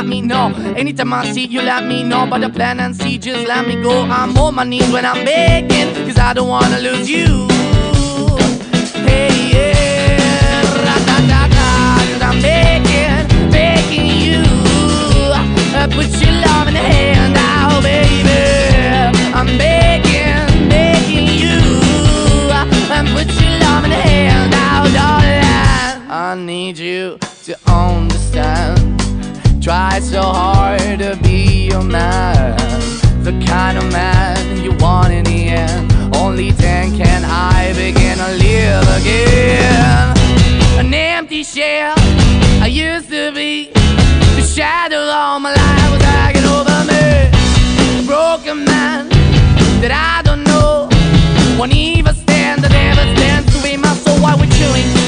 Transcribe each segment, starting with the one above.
I got me, know. Anytime I see, you let me know. But the plan and see, just let me go. I'm on my knees when I'm begging, cause I don't wanna lose you. Hey, yeah, ra-da-da-da, cause I'm begging, begging you. Uh, put your love in the hand now, baby. I'm begging, begging you. And put your love in the hand now, darling. I need you to understand. Try so hard to be your man. The kind of man you want in the end. Only then can I begin to live again. An empty shell I used to be. The shadow all my life was hanging over me. A broken man that I don't know. Won't even stand, that never stands to be my soul. Why we're chilling,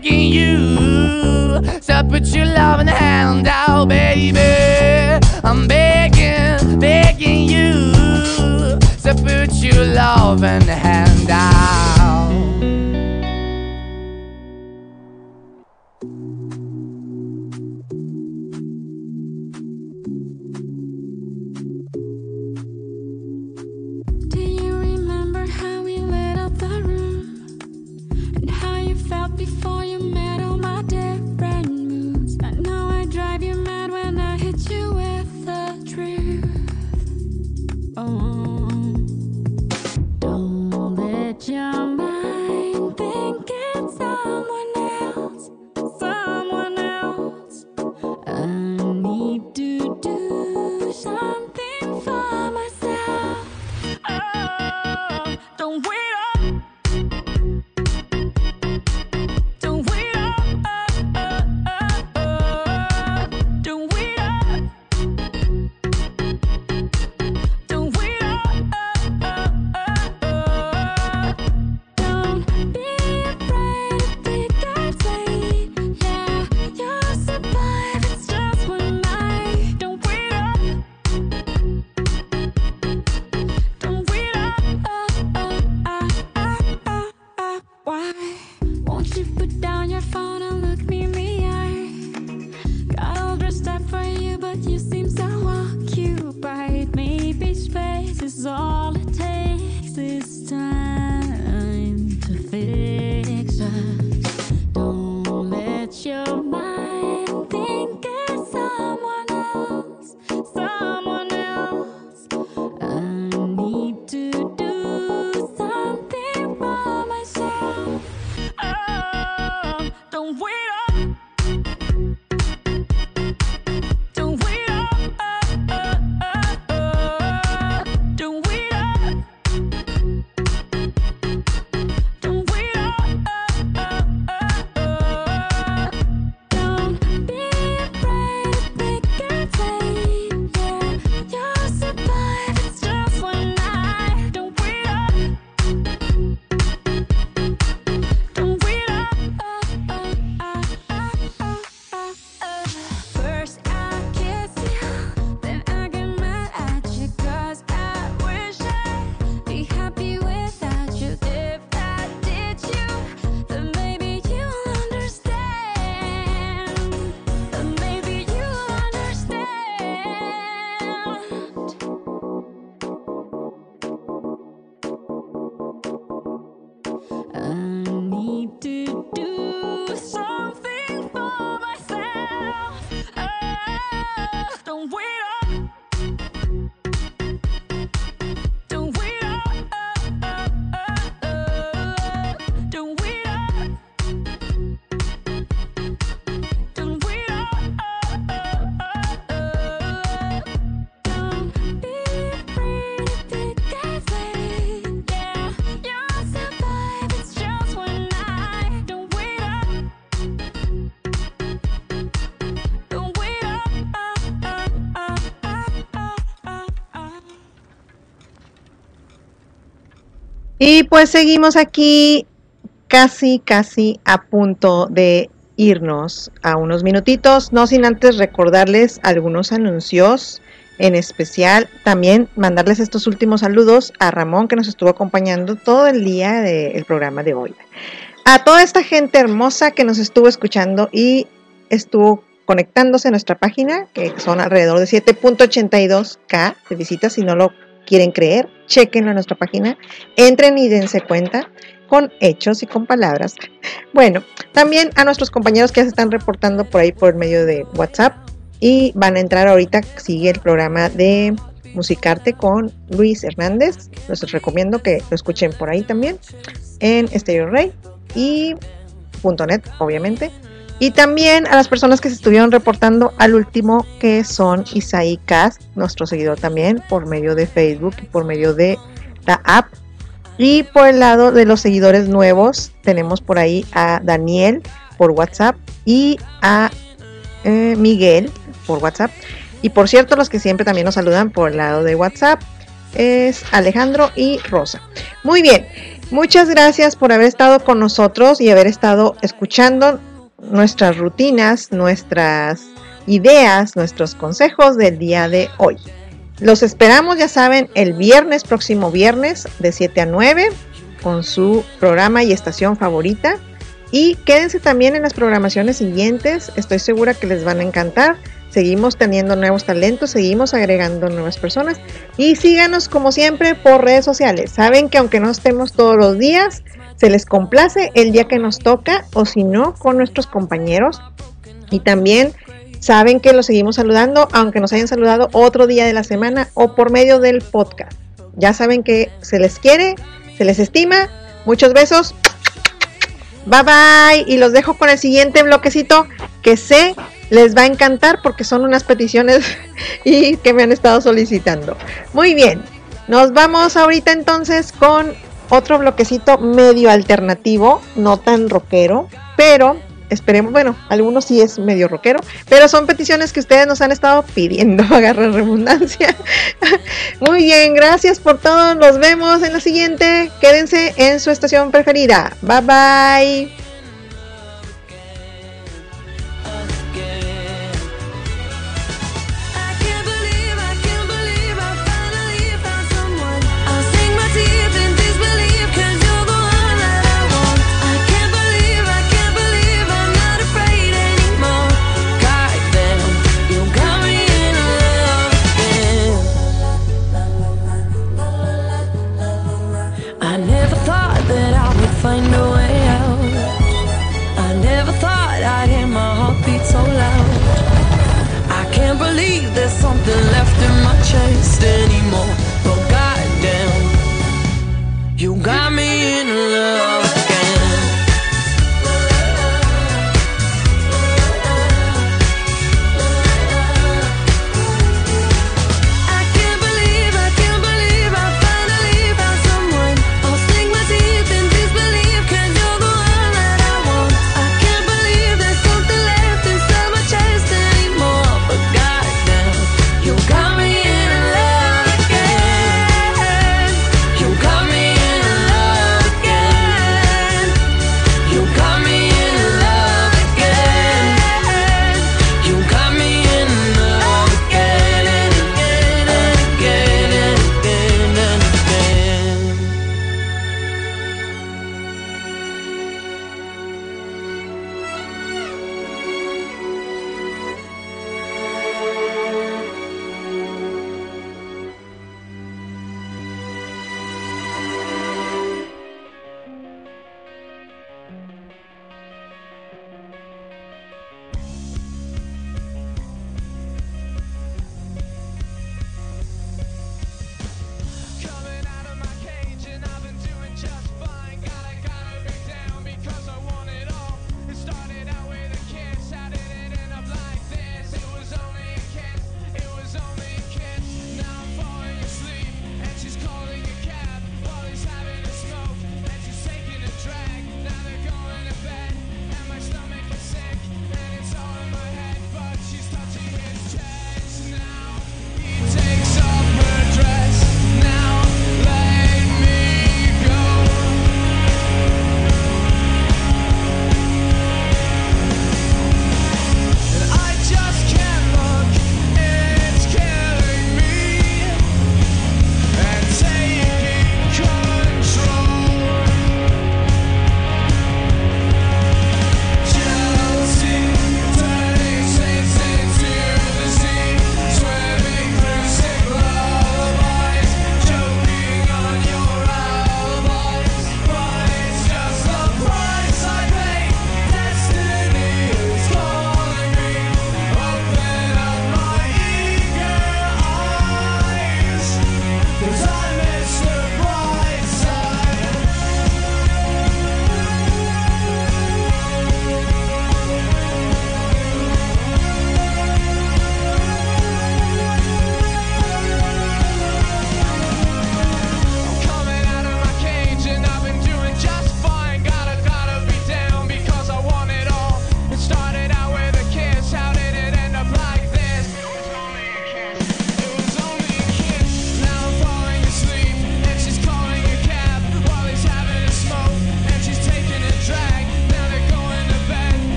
begging you. So put your loving hand out, baby. I'm begging, begging you. So put your loving hand out. Y pues seguimos aquí casi, casi a punto de irnos a unos minutitos, no sin antes recordarles algunos anuncios, en especial también mandarles estos últimos saludos a Ramón que nos estuvo acompañando todo el día del programa de hoy. A toda esta gente hermosa que nos estuvo escuchando y estuvo conectándose a nuestra página, que son alrededor de 7.82k de visitas, si no lo quieren creer, chequenlo en nuestra página, entren y dense cuenta con hechos y con palabras. Bueno, también a nuestros compañeros que se están reportando por ahí por medio de WhatsApp y van a entrar ahorita, sigue el programa de Musicarte con Luis Hernández. Les recomiendo que lo escuchen por ahí también en Stereo Rey y .net, obviamente. Y también a las personas que se estuvieron reportando al último, que son Isaí Cast, nuestro seguidor también, por medio de Facebook y por medio de la app. Y por el lado de los seguidores nuevos, tenemos por ahí a Daniel por WhatsApp y a eh, Miguel por WhatsApp. Y por cierto, los que siempre también nos saludan por el lado de WhatsApp es Alejandro y Rosa. Muy bien, muchas gracias por haber estado con nosotros y haber estado escuchando nuestras rutinas, nuestras ideas, nuestros consejos del día de hoy. Los esperamos, ya saben, el viernes, próximo viernes, de 7 a 9, con su programa y estación favorita. Y quédense también en las programaciones siguientes, estoy segura que les van a encantar. Seguimos teniendo nuevos talentos, seguimos agregando nuevas personas y síganos como siempre por redes sociales. Saben que aunque no estemos todos los días, se les complace el día que nos toca o si no, con nuestros compañeros. Y también saben que los seguimos saludando, aunque nos hayan saludado otro día de la semana o por medio del podcast. Ya saben que se les quiere, se les estima. Muchos besos. Bye bye. Y los dejo con el siguiente bloquecito que sé les va a encantar porque son unas peticiones y que me han estado solicitando. Muy bien. Nos vamos ahorita entonces con otro bloquecito medio alternativo, no tan rockero, pero esperemos, bueno, algunos sí es medio rockero, pero son peticiones que ustedes nos han estado pidiendo, agarra redundancia. Muy bien, gracias por todo, nos vemos en la siguiente, quédense en su estación preferida. Bye bye. chased anymore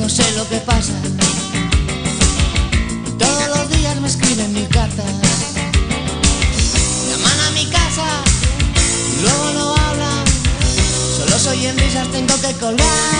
no sé lo que pasa. Todos los días me escriben mi carta. Llaman a mi casa, luego no hablan. Solo soy en risas, tengo que colgar.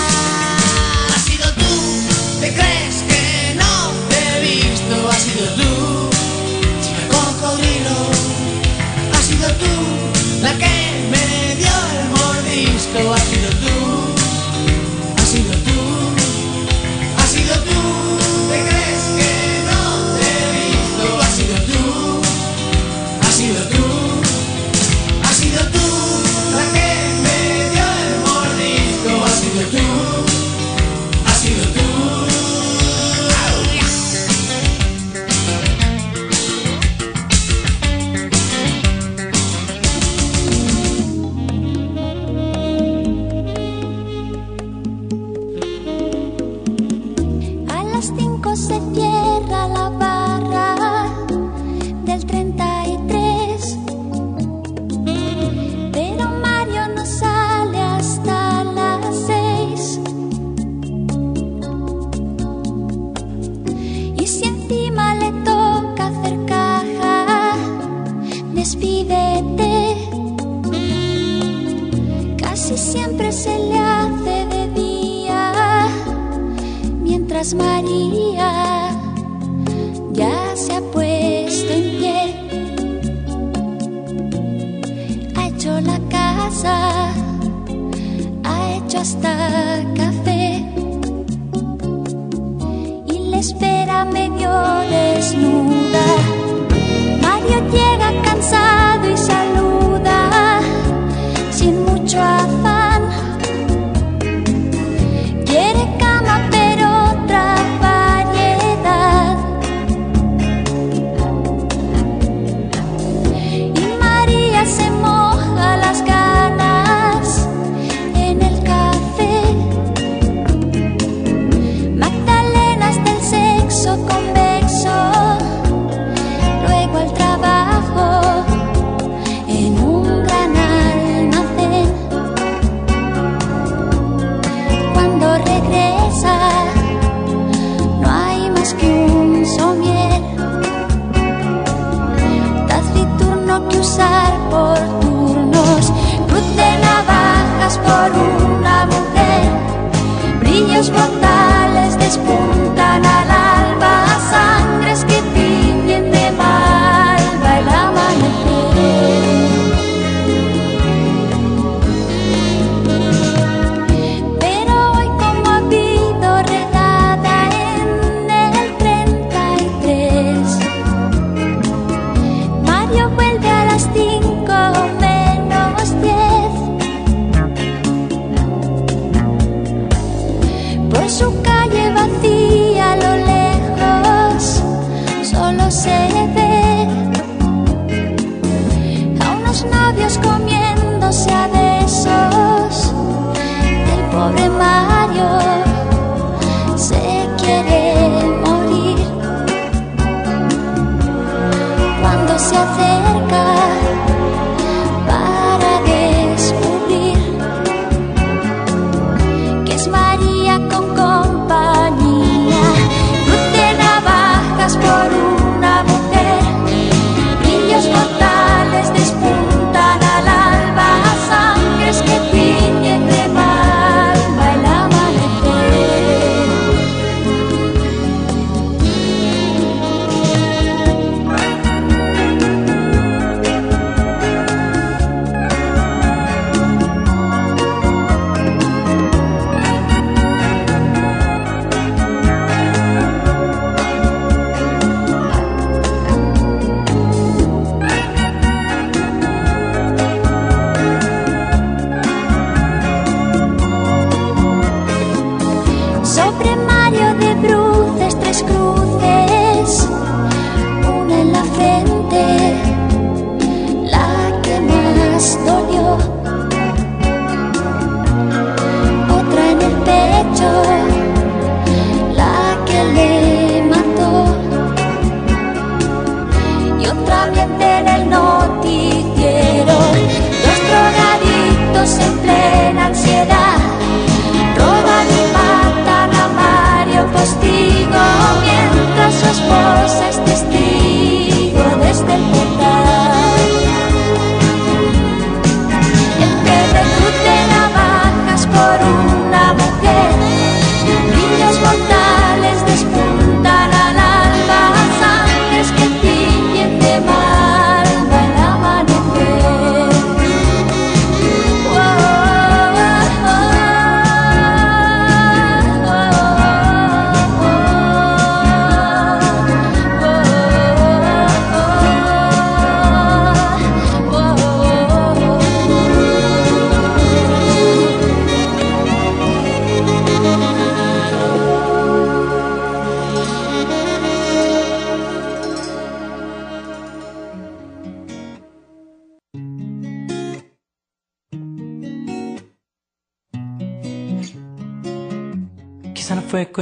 社生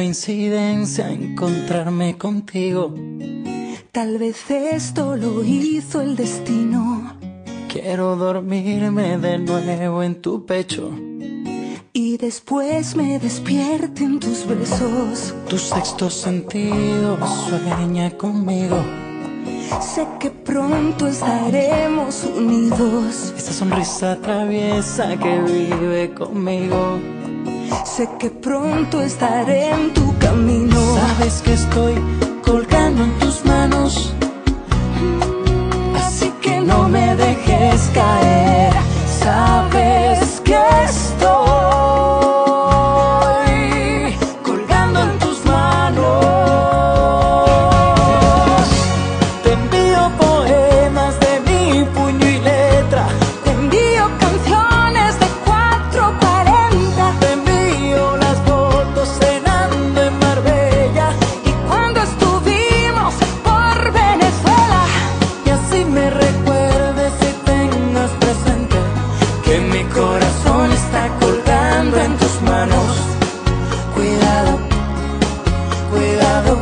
coincidencia mm. encontrarme contigo. Tal vez esto lo hizo el destino. Quiero dormirme de nuevo en tu pecho. Y después me despierten tus besos. Tu sexto sentido sueña conmigo. Sé que pronto estaremos unidos. Esa sonrisa traviesa que vive conmigo. Sé que pronto estaré en tu camino. Sabes que estoy colgando en tus manos en tus manos. Cuidado, cuidado,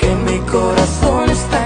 que mi corazón está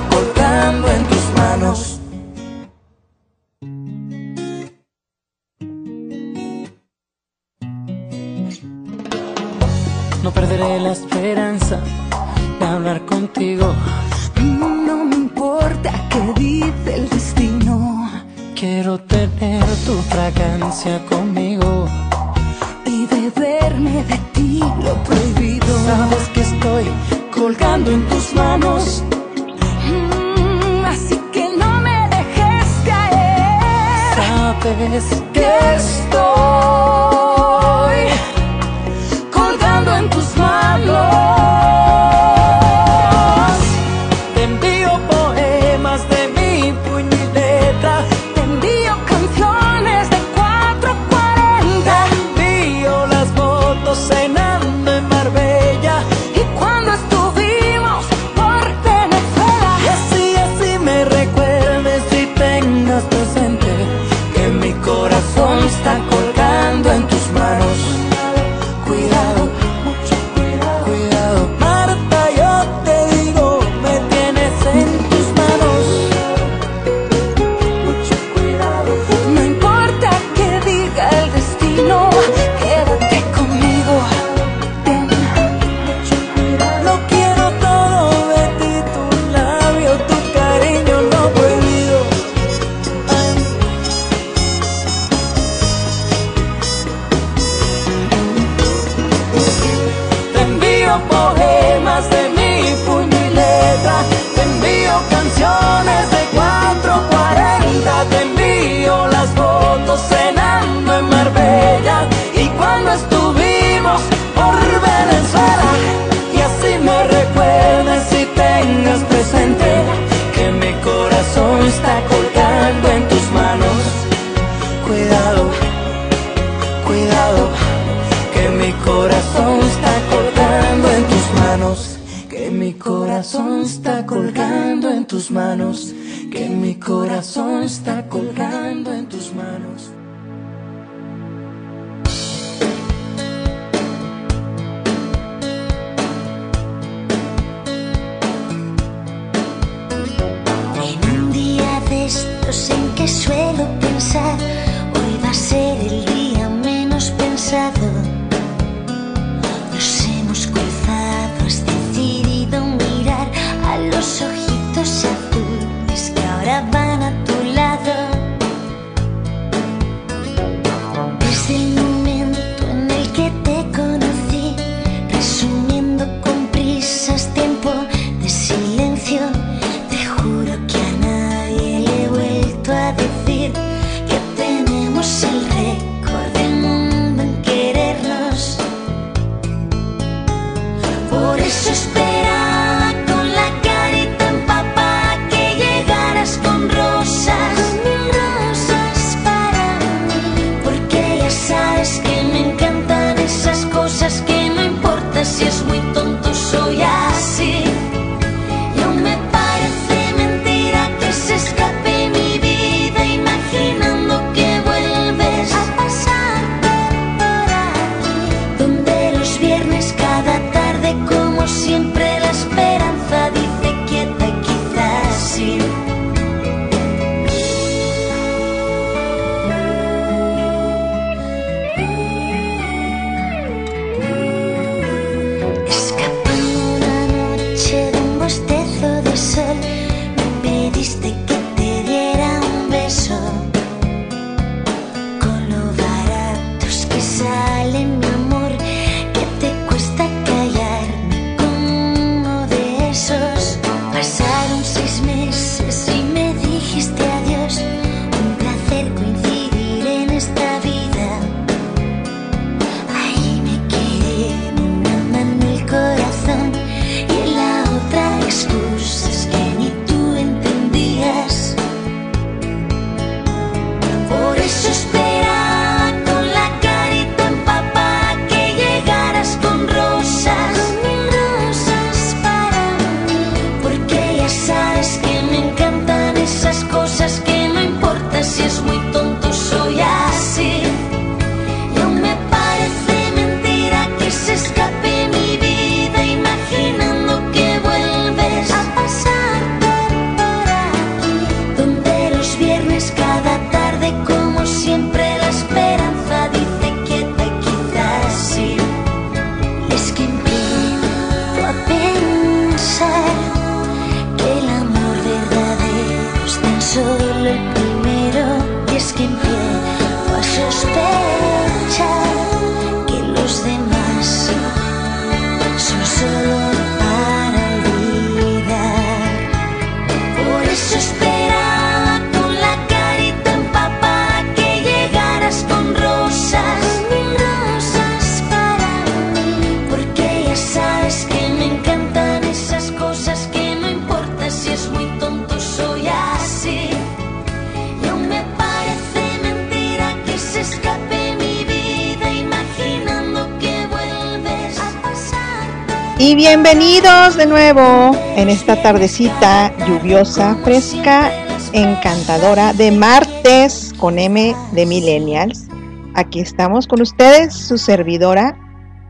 bienvenidos de nuevo en esta tardecita lluviosa, fresca, encantadora de martes con M de Millennials. Aquí estamos con ustedes, su servidora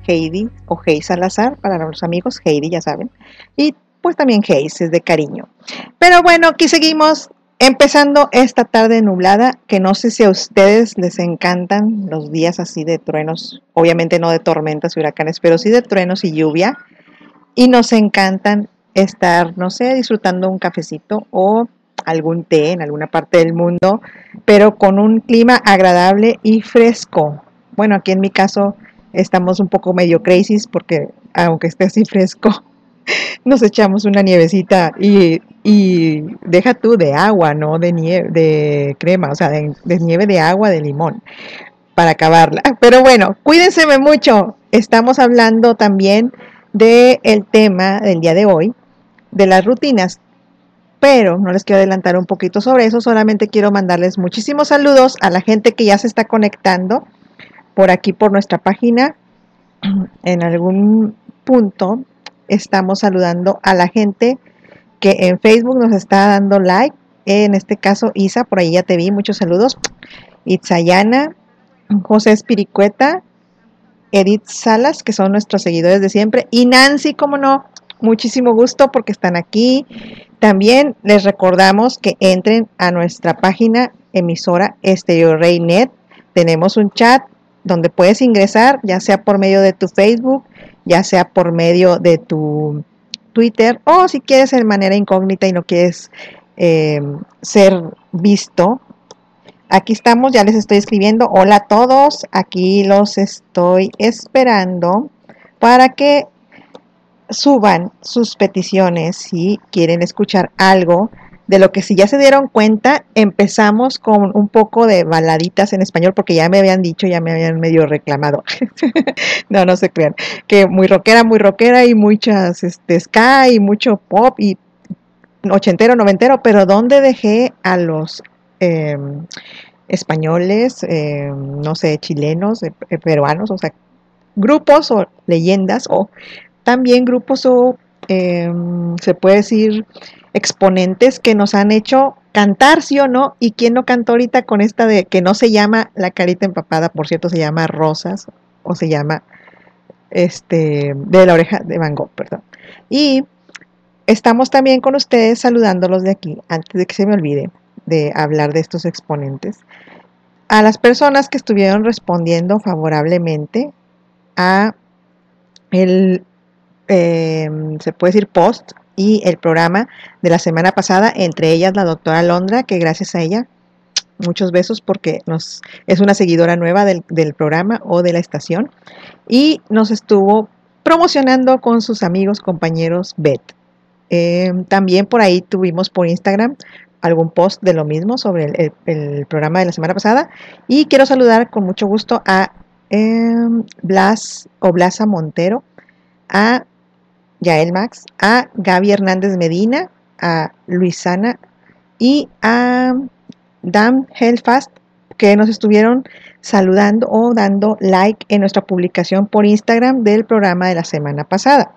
Heidi o Heidi Salazar, para los amigos Heidi, ya saben. Y pues también Heidi es de cariño. Pero bueno, aquí seguimos empezando esta tarde nublada, que no sé si a ustedes les encantan los días así de truenos, obviamente no de tormentas y huracanes, pero sí de truenos y lluvia. Y nos encantan estar, no sé, disfrutando un cafecito o algún té en alguna parte del mundo, pero con un clima agradable y fresco. Bueno, aquí en mi caso estamos un poco medio crazy porque aunque esté así fresco, nos echamos una nievecita y, y deja tú de agua, no de nieve, de crema, o sea, de, de nieve de agua de limón para acabarla. Pero bueno, cuídense mucho. Estamos hablando también del el tema del día de hoy, de las rutinas. Pero no les quiero adelantar un poquito sobre eso, solamente quiero mandarles muchísimos saludos a la gente que ya se está conectando por aquí por nuestra página. En algún punto estamos saludando a la gente que en Facebook nos está dando like. En este caso, Isa, por ahí ya te vi, muchos saludos. Itzayana, José Espiricueta, Edith Salas, que son nuestros seguidores de siempre, y Nancy, como no, muchísimo gusto porque están aquí. También les recordamos que entren a nuestra página emisora Estéreo Reynet. Tenemos un chat donde puedes ingresar, ya sea por medio de tu Facebook, ya sea por medio de tu Twitter, o si quieres en manera incógnita y no quieres eh, ser visto. Aquí estamos, ya les estoy escribiendo. Hola a todos, aquí los estoy esperando para que suban sus peticiones si quieren escuchar algo de lo que si ya se dieron cuenta, empezamos con un poco de baladitas en español porque ya me habían dicho, ya me habían medio reclamado. no, no se crean. Que muy rockera, muy rockera y muchas este, ska y mucho pop y ochentero, noventero, pero ¿dónde dejé a los eh, españoles, eh, no sé, chilenos, eh, peruanos, o sea, grupos o leyendas o también grupos o se puede decir exponentes que nos han hecho cantar, sí o no, y quién no cantó ahorita con esta de que no se llama La Carita Empapada, por cierto, se llama Rosas, o se llama este de la oreja de Van Gogh, perdón. Y estamos también con ustedes saludándolos de aquí, antes de que se me olvide de hablar de estos exponentes, a las personas que estuvieron respondiendo favorablemente a el, eh, se puede decir, post y el programa de la semana pasada, entre ellas la doctora Londra, que gracias a ella, muchos besos porque nos, es una seguidora nueva del, programa o de la estación, y nos estuvo promocionando con sus amigos, compañeros Beth. Eh, también por ahí tuvimos por Instagram algún post de lo mismo sobre el, programa de la semana pasada. Y quiero saludar con mucho gusto a em, Blas o Blasa Montero, a Yael Max, a Gaby Hernández Medina, a Luisana y a Dan Hellfast que nos estuvieron saludando o dando like en nuestra publicación por Instagram del programa de la semana pasada.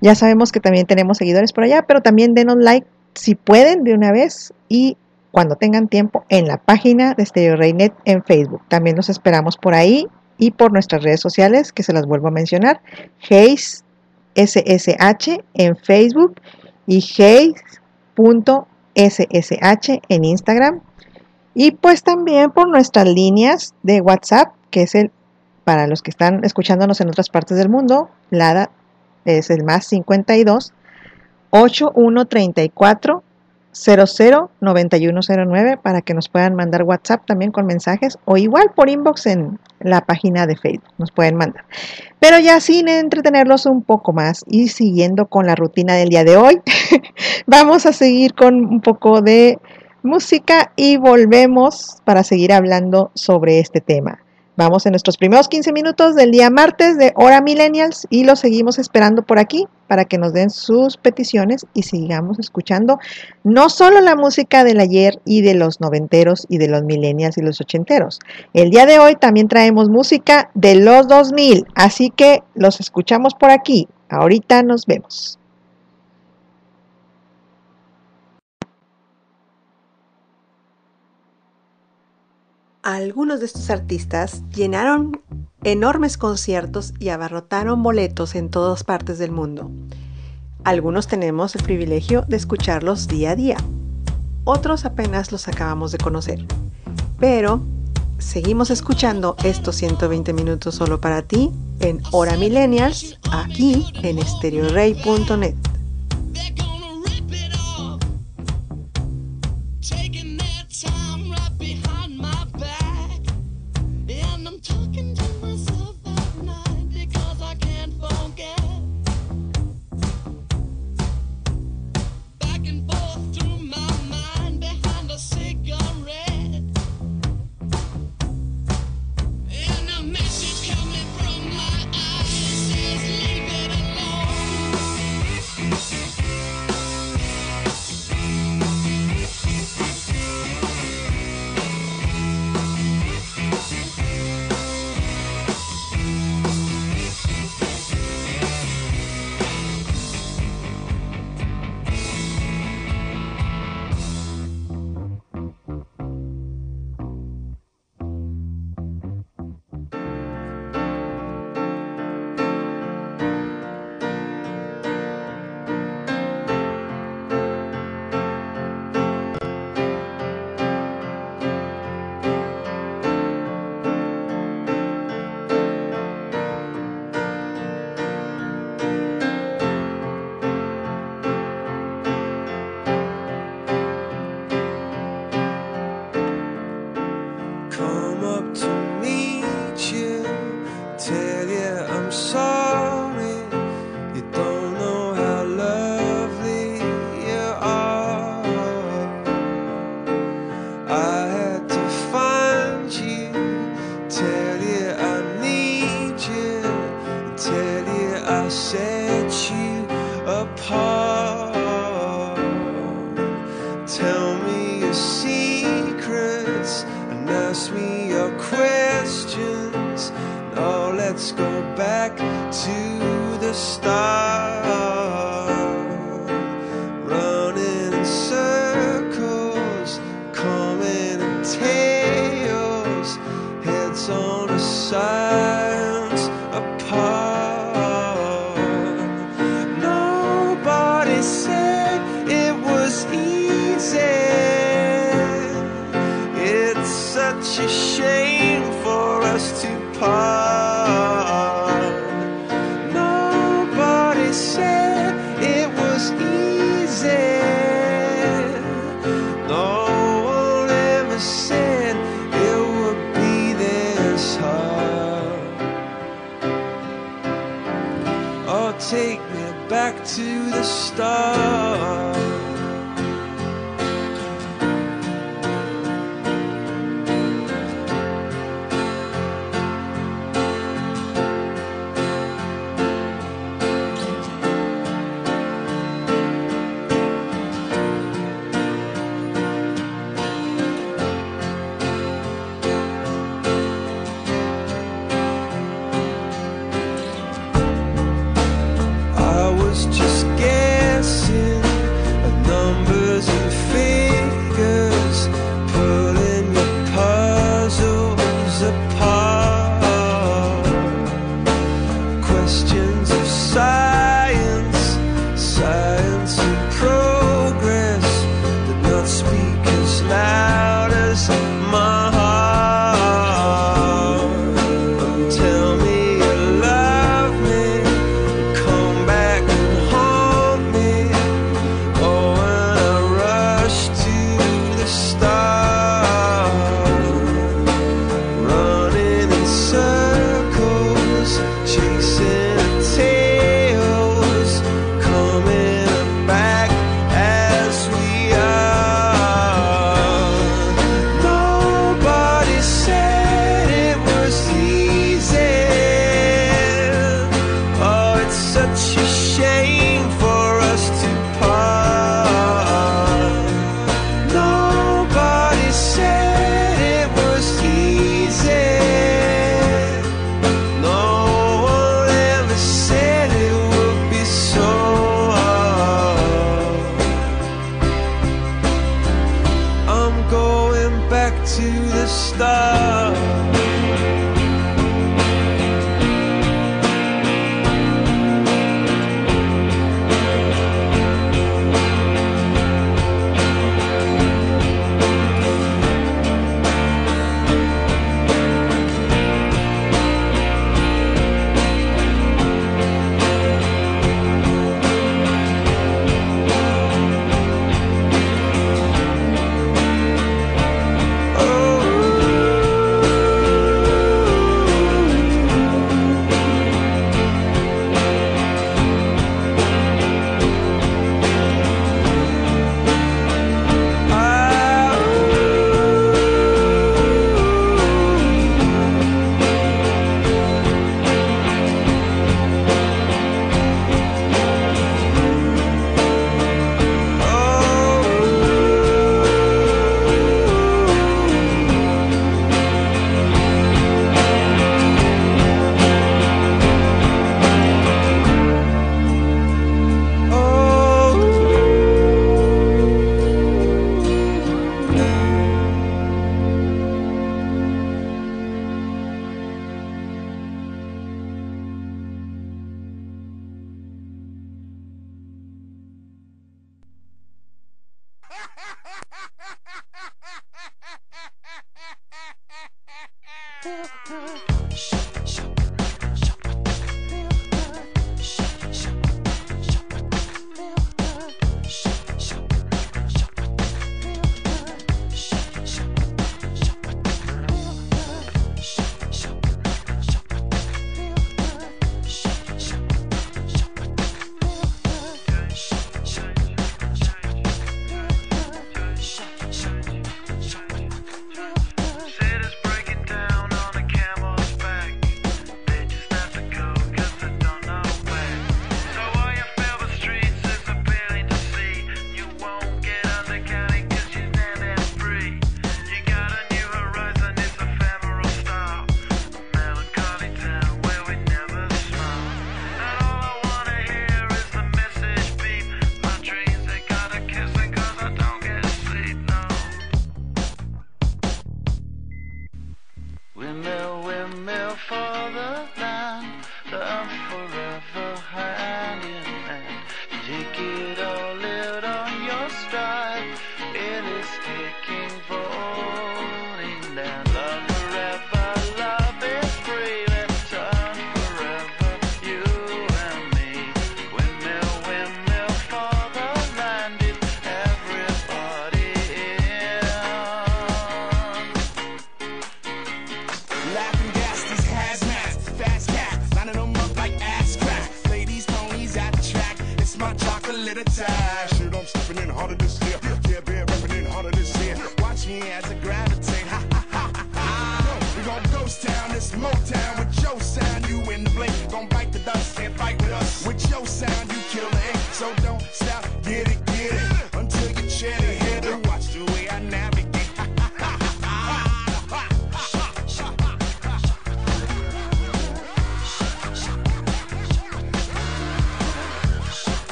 Ya sabemos que también tenemos seguidores por allá, pero también denos like si pueden de una vez y cuando tengan tiempo en la página de Stereo Reynet en Facebook. También los esperamos por ahí y por nuestras redes sociales que se las vuelvo a mencionar. Hayes SSH en Facebook y Hayes.ssh en Instagram. Y pues también por nuestras líneas de WhatsApp, que es el, para los que están escuchándonos en otras partes del mundo, LADA es el más 52 8134 009109 para que nos puedan mandar WhatsApp también con mensajes o igual por inbox en la página de Facebook nos pueden mandar. Pero ya sin entretenerlos un poco más y siguiendo con la rutina del día de hoy, vamos a seguir con un poco de música y volvemos para seguir hablando sobre este tema. Vamos en nuestros primeros 15 minutos del día martes de Hora Millennials y los seguimos esperando por aquí para que nos den sus peticiones y sigamos escuchando no solo la música del ayer y de los noventeros y de los millennials y los ochenteros. El día de hoy también traemos música de los 2000, así que los escuchamos por aquí. Ahorita nos vemos. Algunos de estos artistas llenaron enormes conciertos y abarrotaron boletos en todas partes del mundo. Algunos tenemos el privilegio de escucharlos día a día, otros apenas los acabamos de conocer. Pero seguimos escuchando estos 120 minutos solo para ti en Hora Millennials, aquí en estereorey.net.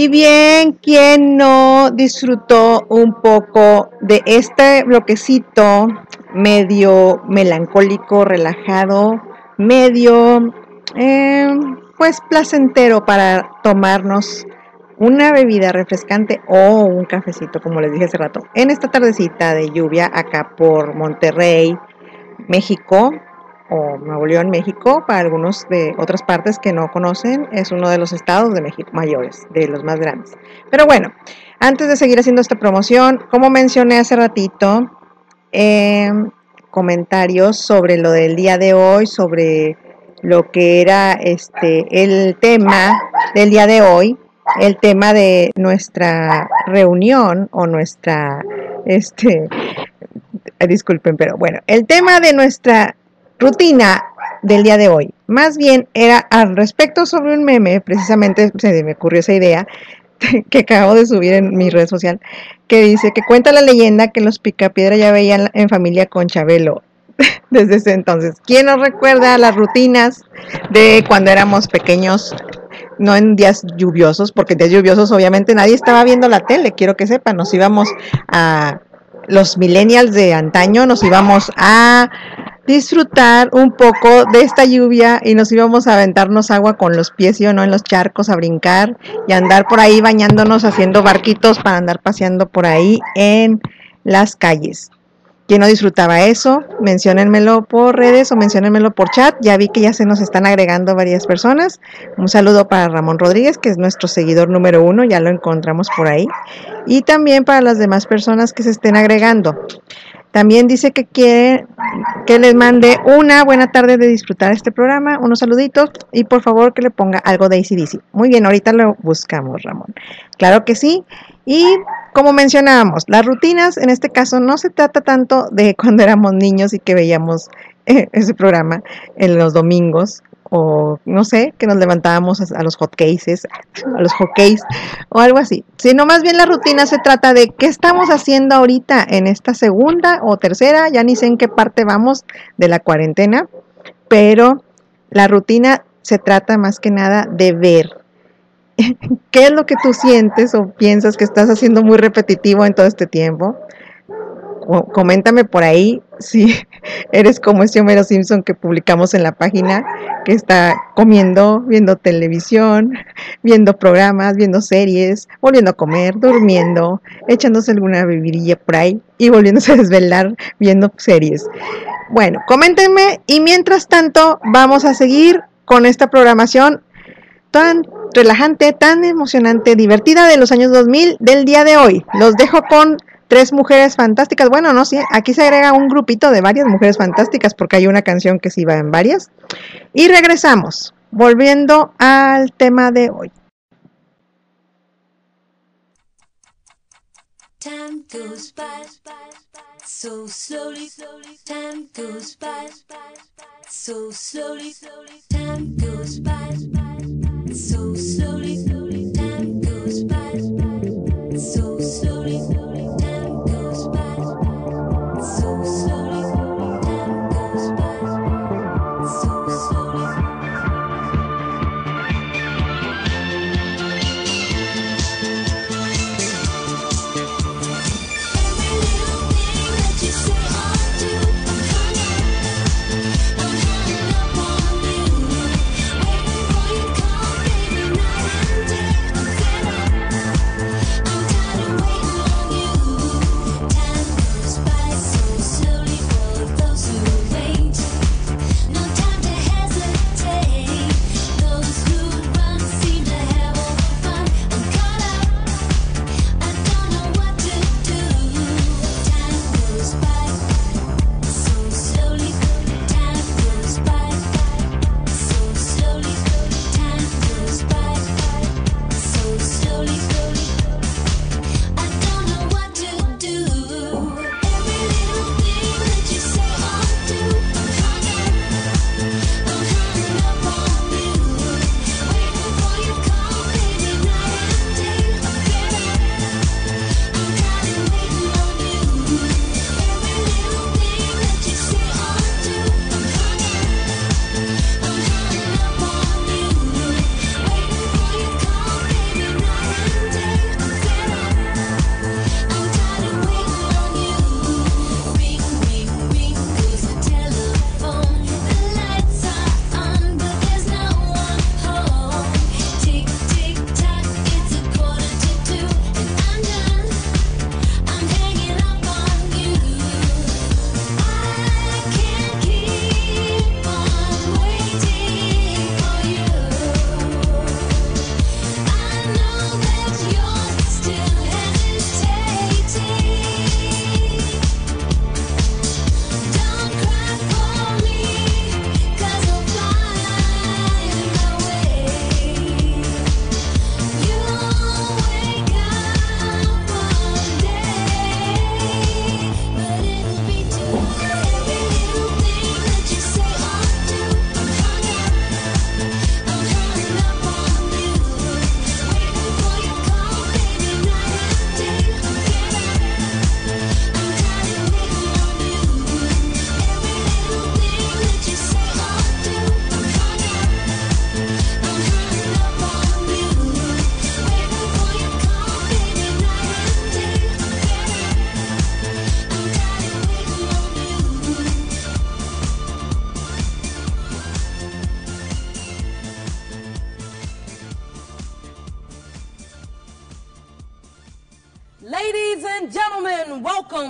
Y bien, ¿quién no disfrutó un poco de este bloquecito medio melancólico, relajado, medio, eh, pues placentero para tomarnos una bebida refrescante o un cafecito, como les dije hace rato, en esta tardecita de lluvia acá por Monterrey, México, o Nuevo León, México, para algunos de otras partes que no conocen, es uno de los estados de México mayores, de los más grandes. Pero bueno, antes de seguir haciendo esta promoción, como mencioné hace ratito, eh, comentarios sobre lo del día de hoy, sobre lo que era este el tema del día de hoy, el tema de nuestra reunión o nuestra este disculpen, pero bueno, el tema de nuestra rutina del día de hoy. Más bien era al respecto sobre un meme, precisamente se me ocurrió esa idea que acabo de subir en mi red social, que dice que cuenta la leyenda que los Picapiedra ya veían en familia con Chabelo desde ese entonces. ¿Quién nos recuerda las rutinas de cuando éramos pequeños? No en días lluviosos, porque en días lluviosos obviamente nadie estaba viendo la tele, quiero que sepan, nos íbamos a los millennials de antaño, nos íbamos a disfrutar un poco de esta lluvia y nos íbamos a aventarnos agua con los pies, y o no, en los charcos, a brincar y andar por ahí bañándonos, haciendo barquitos para andar paseando por ahí en las calles. ¿Quién no disfrutaba eso? Menciónenmelo por redes o menciónenmelo por chat. Ya vi que ya se nos están agregando varias personas. Un saludo para Ramón Rodríguez, que es nuestro seguidor número uno, ya lo encontramos por ahí. Y también para las demás personas que se estén agregando. También dice que quiere que les mande una buena tarde de disfrutar este programa, unos saluditos y por favor que le ponga algo de ACDC. Muy bien, ahorita lo buscamos, Ramón. Claro que sí. Y como mencionábamos, las rutinas en este caso no se trata tanto de cuando éramos niños y que veíamos eh, ese programa en los domingos o no sé, que nos levantábamos a, los hot cases, a los hockeys o algo así, sino más bien la rutina se trata de qué estamos haciendo ahorita en esta segunda o tercera, ya ni sé en qué parte vamos de la cuarentena, pero la rutina se trata más que nada de ver qué es lo que tú sientes o piensas que estás haciendo muy repetitivo en todo este tiempo. Co- Coméntame por ahí si eres como este Homero Simpson que publicamos en la página, que está comiendo, viendo televisión, viendo programas, viendo series, volviendo a comer, durmiendo, echándose alguna bebidilla por ahí y volviéndose a desvelar viendo series. Bueno, coméntenme y mientras tanto vamos a seguir con esta programación tan relajante, tan emocionante, divertida de los años 2000 del día de hoy. Los dejo con tres mujeres fantásticas. Bueno, no, sí, aquí se agrega un grupito de varias mujeres fantásticas porque hay una canción que sí va en varias. Y regresamos, volviendo al tema de hoy. So slowly. So slowly. Time so slowly.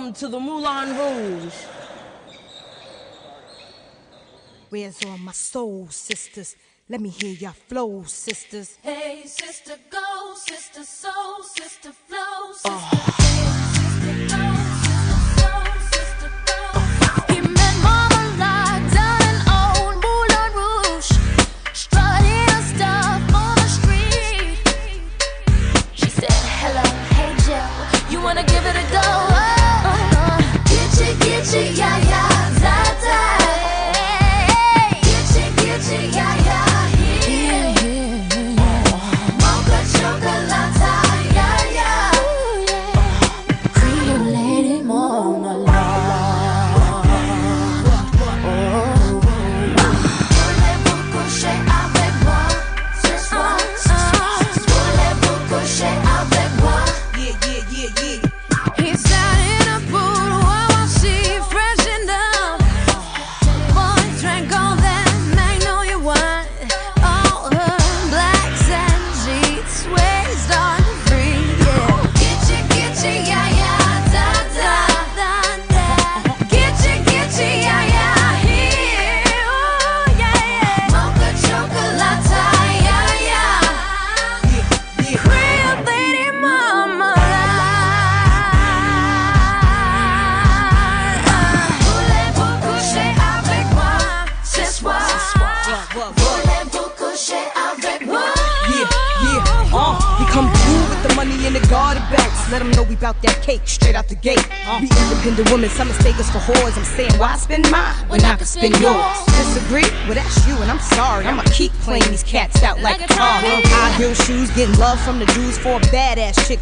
Welcome to the Moulin Rouge. Where's all my soul, sisters? Let me hear your flow, sisters.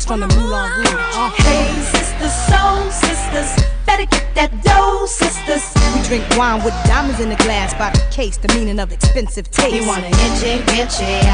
from the Moulin Rouge. Uh. Hey, sisters, soul sisters, better get that dough, sisters. We drink wine with diamonds in the glass by the case, the meaning of expensive taste. You wanna inch it, inch it.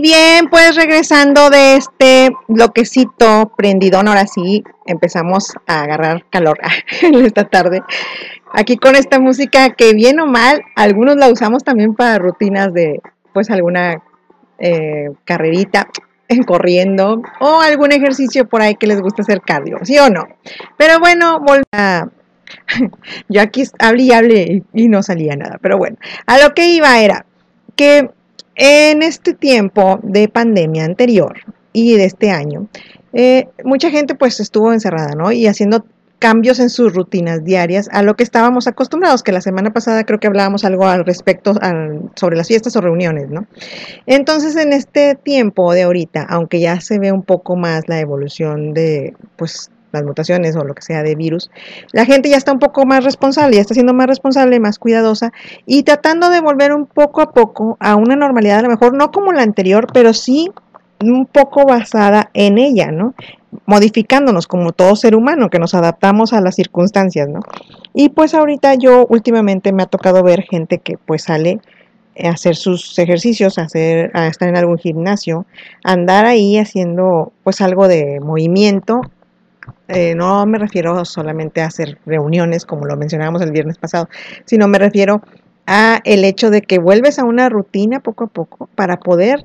Bien, pues regresando de este bloquecito prendidón, ahora sí empezamos a agarrar calor esta tarde. Aquí con esta música que bien o mal, algunos la usamos también para rutinas de pues alguna eh, carrerita en corriendo o algún ejercicio por ahí que les gusta hacer cardio, ¿sí o no? Pero bueno, a- yo aquí hablé y hablé y no salía nada, pero bueno, a lo que iba era que en este tiempo de pandemia anterior y de este año, eh, mucha gente pues estuvo encerrada, ¿no? Y haciendo cambios en sus rutinas diarias a lo que estábamos acostumbrados, que la semana pasada creo que hablábamos algo al respecto sobre las fiestas o reuniones, ¿no? Entonces en este tiempo de ahorita, aunque ya se ve un poco más la evolución de pues las mutaciones o lo que sea de virus, la gente ya está un poco más responsable, ya está siendo más responsable, más cuidadosa y tratando de volver un poco a poco a una normalidad, a lo mejor no como la anterior, pero sí un poco basada en ella, ¿no? Modificándonos como todo ser humano, que nos adaptamos a las circunstancias, ¿no? Y pues ahorita yo últimamente me ha tocado ver gente que pues sale a hacer sus ejercicios, a, hacer, a estar en algún gimnasio, andar ahí haciendo pues algo de movimiento. Eh, no me refiero solamente a hacer reuniones como lo mencionábamos el viernes pasado, sino me refiero a el hecho de que vuelves a una rutina poco a poco para poder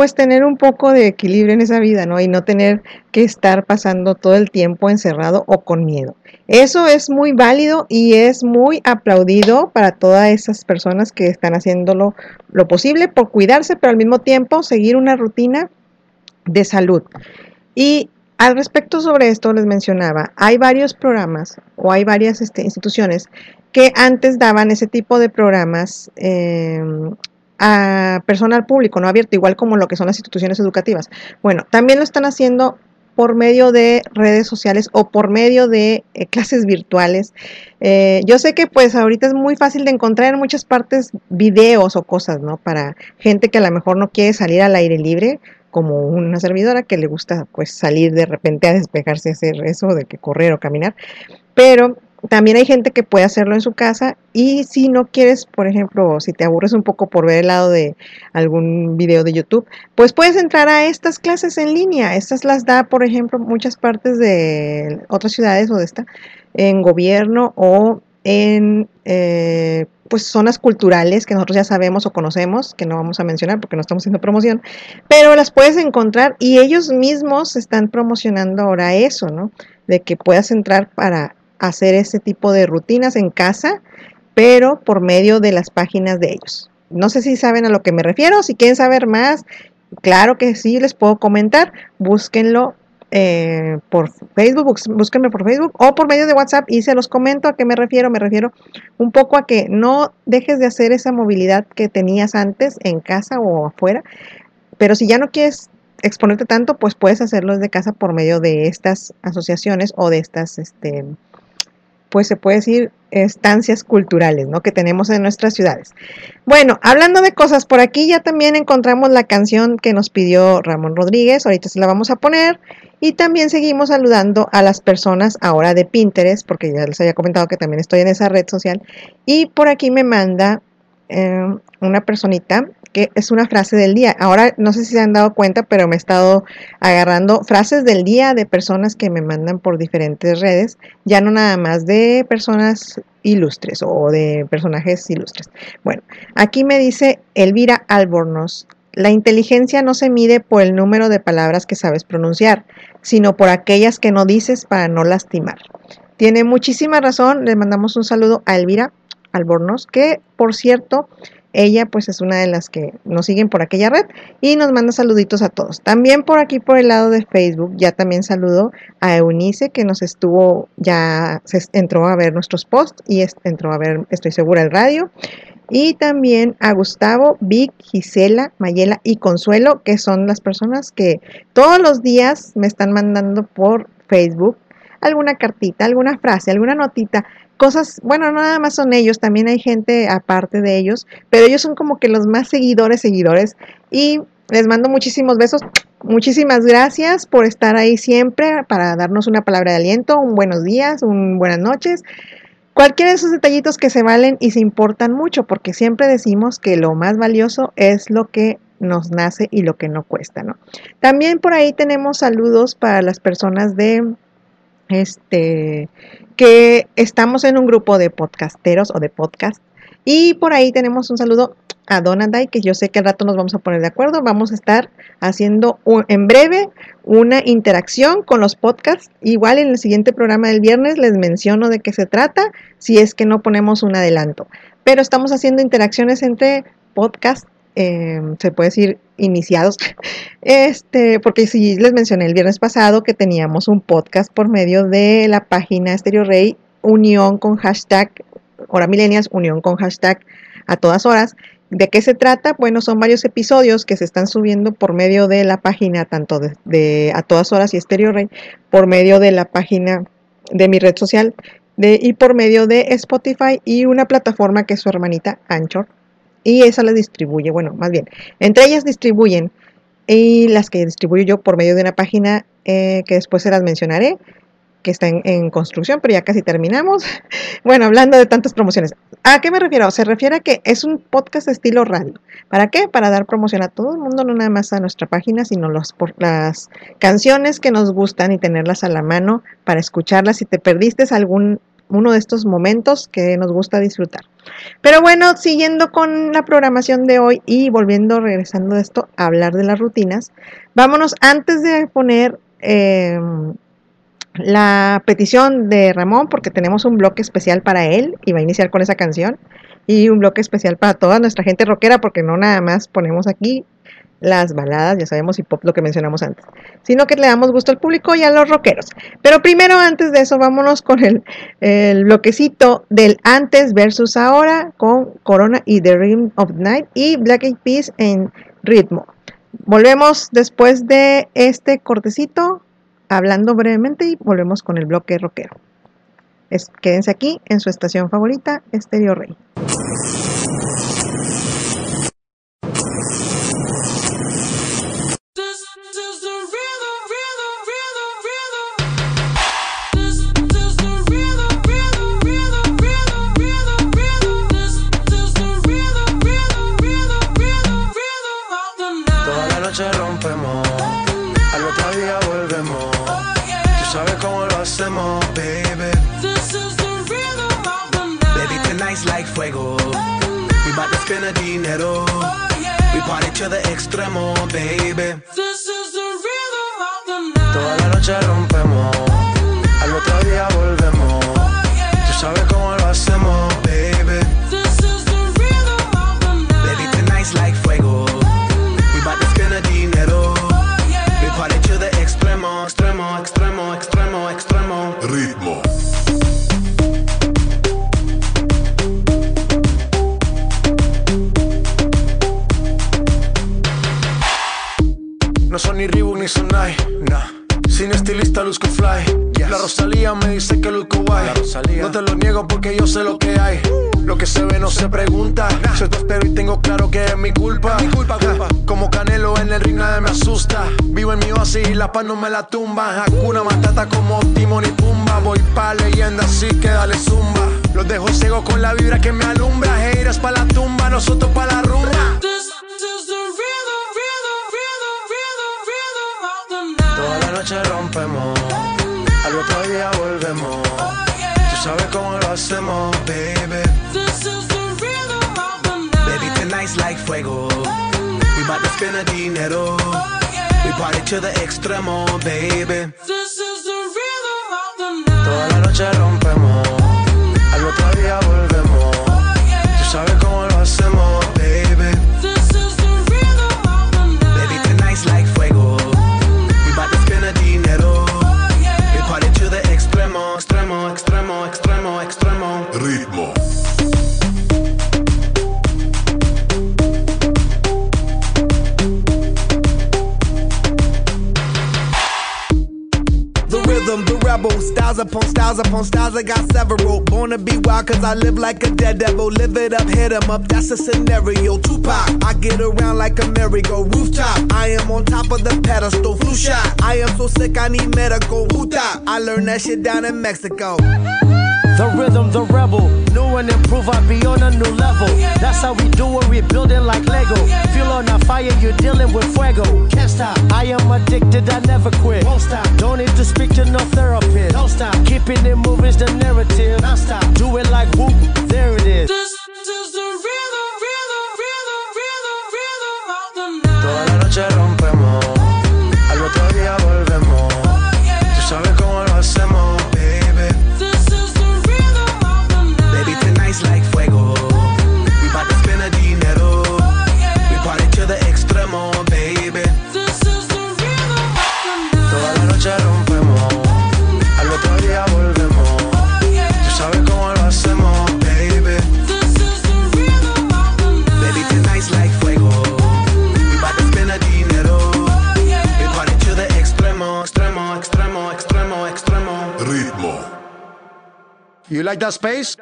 pues tener un poco de equilibrio en esa vida, ¿no? Y no tener que estar pasando todo el tiempo encerrado o con miedo. Eso es muy válido y es muy aplaudido para todas esas personas que están haciéndolo lo posible por cuidarse, pero al mismo tiempo seguir una rutina de salud. Y al respecto sobre esto les mencionaba, hay varios programas o hay varias este, instituciones que antes daban ese tipo de programas eh, a personal público, no abierto, igual como lo que son las instituciones educativas. Bueno, también lo están haciendo por medio de redes sociales o por medio de eh, clases virtuales. Eh, yo sé que pues ahorita es muy fácil de encontrar en muchas partes videos o cosas, ¿no? Para gente que a lo mejor no quiere salir al aire libre, como una servidora que le gusta pues salir de repente a despejarse, hacer eso de que correr o caminar. Pero también hay gente que puede hacerlo en su casa y si no quieres, por ejemplo, si te aburres un poco por ver el lado de algún video de YouTube, pues puedes entrar a estas clases en línea. Estas las da, por ejemplo, muchas partes de otras ciudades o de esta, en gobierno o en eh, pues zonas culturales que nosotros ya sabemos o conocemos, que no vamos a mencionar porque no estamos haciendo promoción, pero las puedes encontrar y ellos mismos están promocionando ahora eso, ¿no? De que puedas entrar para hacer ese tipo de rutinas en casa, pero por medio de las páginas de ellos. No sé si saben a lo que me refiero, si quieren saber más, claro que sí, les puedo comentar, búsquenlo eh, por Facebook, bús- búsquenme por Facebook o por medio de WhatsApp y se los comento a qué me refiero. Me refiero un poco a que no dejes de hacer esa movilidad que tenías antes en casa o afuera, pero si ya no quieres exponerte tanto, pues puedes hacerlo desde casa por medio de estas asociaciones o de estas, este, pues se puede decir, estancias culturales, ¿no? Que tenemos en nuestras ciudades. Bueno, hablando de cosas, por aquí ya también encontramos la canción que nos pidió Ramón Rodríguez, ahorita se la vamos a poner. Y también seguimos saludando a las personas ahora de Pinterest, porque ya les había comentado que también estoy en esa red social. Y por aquí me manda eh, una personita que es una frase del día. Ahora no sé si se han dado cuenta, pero me he estado agarrando frases del día de personas que me mandan por diferentes redes, ya no nada más de personas ilustres o de personajes ilustres. Bueno, aquí me dice Elvira Albornoz, la inteligencia no se mide por el número de palabras que sabes pronunciar, sino por aquellas que no dices para no lastimar. Tiene muchísima razón, le mandamos un saludo a Elvira Albornoz, que por cierto, ella pues es una de las que nos siguen por aquella red y nos manda saluditos a todos. También por aquí por el lado de Facebook ya también saludo a Eunice que nos estuvo ya se entró a ver nuestros posts y entró a ver estoy segura el radio y también a Gustavo, Vic, Gisela, Mayela y Consuelo que son las personas que todos los días me están mandando por Facebook alguna cartita, alguna frase, alguna notita, cosas, bueno, no nada más son ellos, también hay gente aparte de ellos, pero ellos son como que los más seguidores, seguidores, y les mando muchísimos besos, muchísimas gracias por estar ahí siempre para darnos una palabra de aliento, un buenos días, un buenas noches. Cualquiera de esos detallitos que se valen y se importan mucho, porque siempre decimos que lo más valioso es lo que nos nace y lo que no cuesta, ¿no? También por ahí tenemos saludos para las personas de este que estamos en un grupo de podcasteros o de podcast y por ahí tenemos un saludo a Donaday, que yo sé que al rato nos vamos a poner de acuerdo. Vamos a estar haciendo un- en breve una interacción con los podcasts. Igual en el siguiente programa del viernes les menciono de qué se trata, si es que no ponemos un adelanto. Pero estamos haciendo interacciones entre podcasts, eh, se puede decir iniciados. Este, porque si les mencioné el viernes pasado que teníamos un podcast por medio de la página Stereo Rey, unión con hashtag Hora Milenias, unión con hashtag a todas horas. ¿De qué se trata? Bueno, son varios episodios que se están subiendo por medio de la página, tanto de, de A Todas Horas y Stereo Rey, por medio de la página de mi red social de, y por medio de Spotify y una plataforma que es su hermanita Anchor. Y esa la distribuye, bueno, más bien, entre ellas distribuyen y las que distribuyo yo por medio de una página eh, que después se las mencionaré, que está en, construcción, pero ya casi terminamos. Bueno, hablando de tantas promociones. ¿A qué me refiero? Se refiere a que es un podcast estilo radio. ¿Para qué? Para dar promoción a todo el mundo, no nada más a nuestra página, sino los, por, las canciones que nos gustan y tenerlas a la mano para escucharlas. Si te perdiste algún uno de estos momentos que nos gusta disfrutar. Pero bueno, siguiendo con la programación de hoy y volviendo, regresando de esto, a hablar de las rutinas, vámonos antes de poner eh, la petición de Ramón, porque tenemos un bloque especial para él y va a iniciar con esa canción, y un bloque especial para toda nuestra gente rockera, porque no nada más ponemos aquí las baladas, ya sabemos, y pop, lo que mencionamos antes, sino que le damos gusto al público y a los rockeros. Pero primero, antes de eso, vámonos con el, bloquecito del antes versus ahora, con Corona y The Ring of Night y Black Eyed Peas en ritmo. Volvemos después de este cortecito, hablando brevemente, y volvemos con el bloque rockero. Quédense aquí en su estación favorita, Stereo Rey. Cause I live like a dead devil. Live it up, hit 'em up, that's a scenario. Tupac, I get around like a merry-go rooftop. I am on top of the pedestal, flu shot. I am so sick, I need medical. Huta, I learned that shit down in Mexico. The rhythm, the rebel grow and improve and be on a new level. That's how we do it, we building like Lego. Feel on a fire, you're dealing with fuego. Can't stop. I am addicted, I never quit. Won't stop. Don't need to speak to no therapist. Don't stop. Keeping it moving's the narrative. Don't stop. Do it like whoop, there it is. You like that space?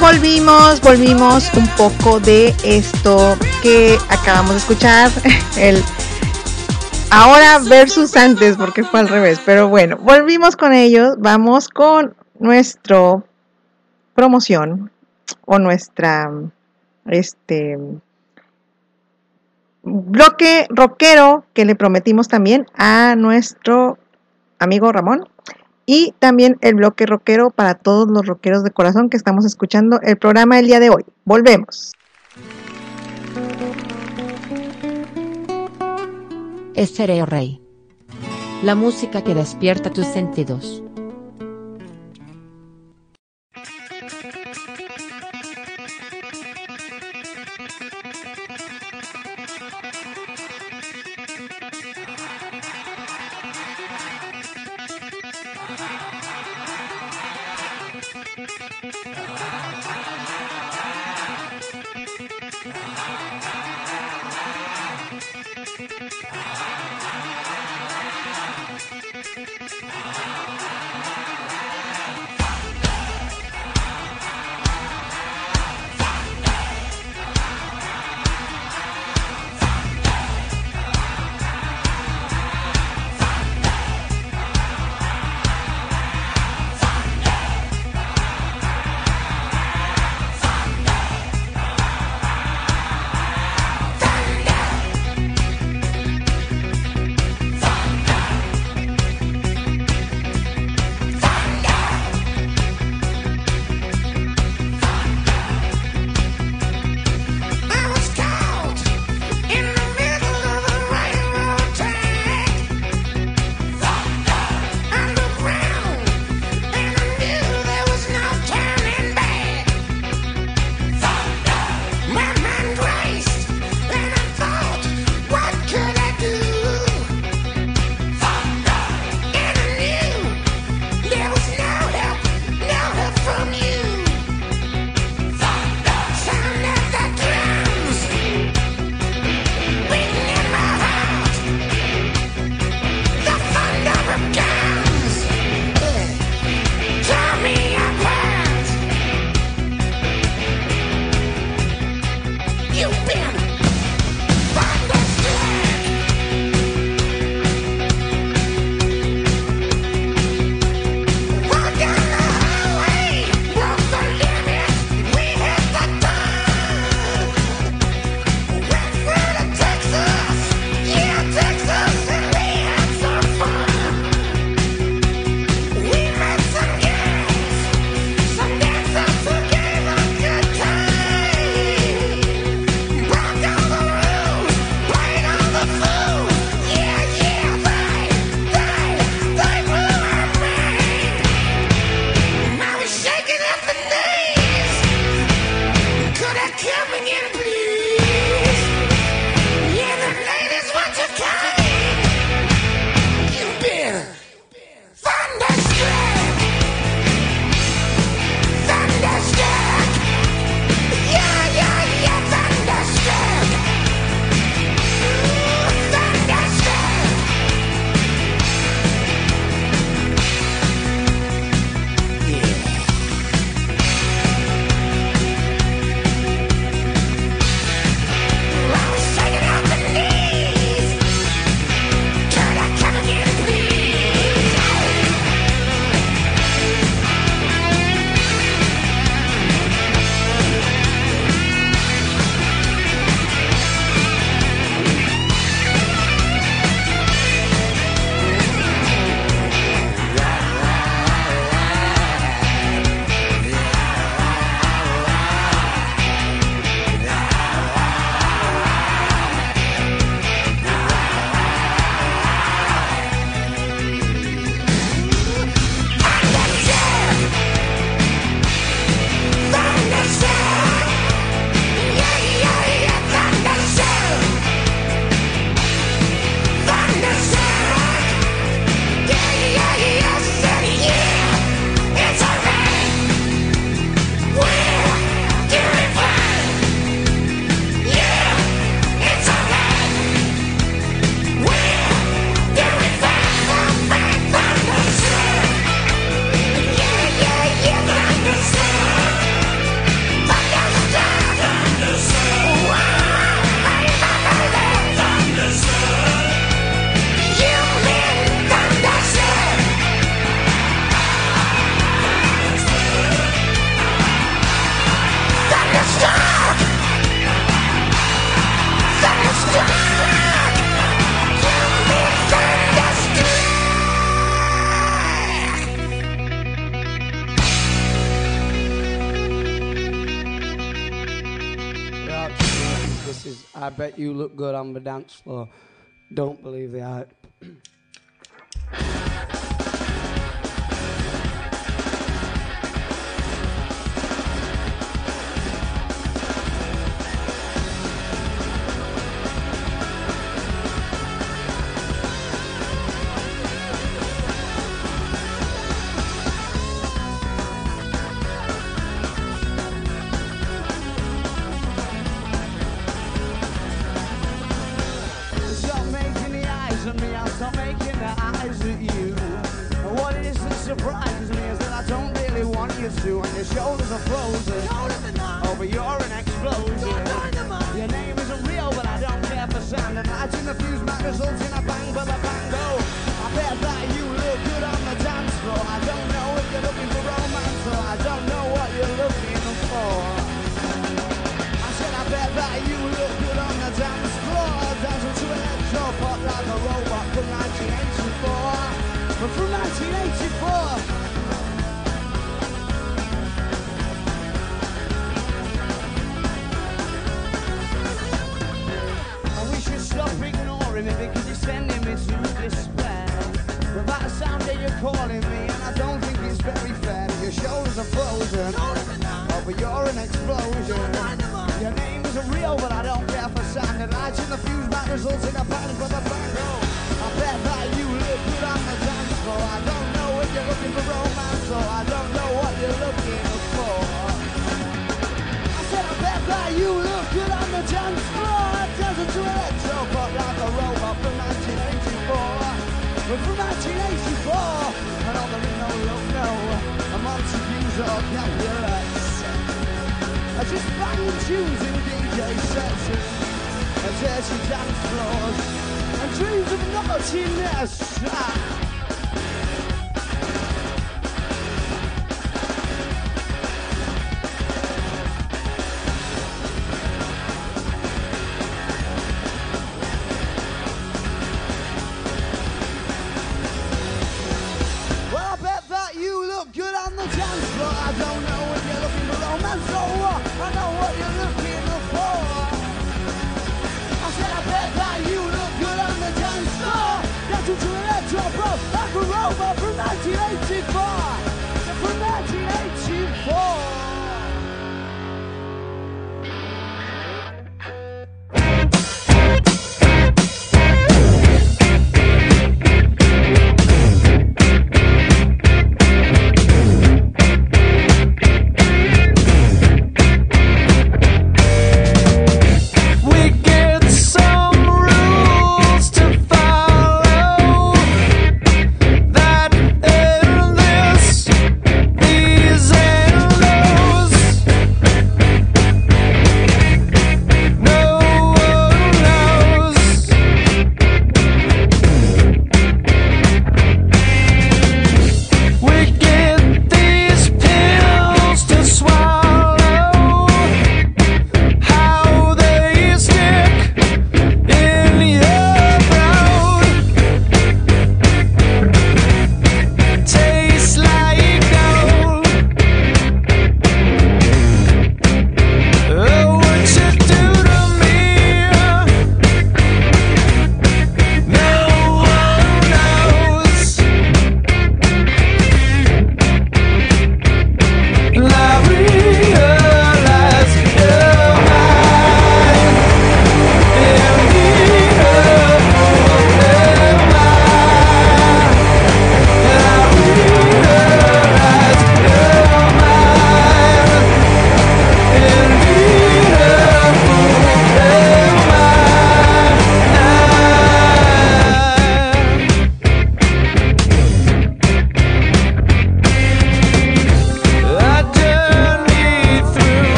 Volvimos, volvimos un poco de esto que acabamos de escuchar, el ahora versus antes, porque fue al revés, pero bueno, volvimos con ellos, vamos con nuestro promoción o nuestra este bloque rockero que le prometimos también a nuestro amigo Ramón y también el bloque rockero para todos los rockeros de corazón que estamos escuchando el programa el día de hoy. Volvemos. Estereo Rey. La música que despierta tus sentidos.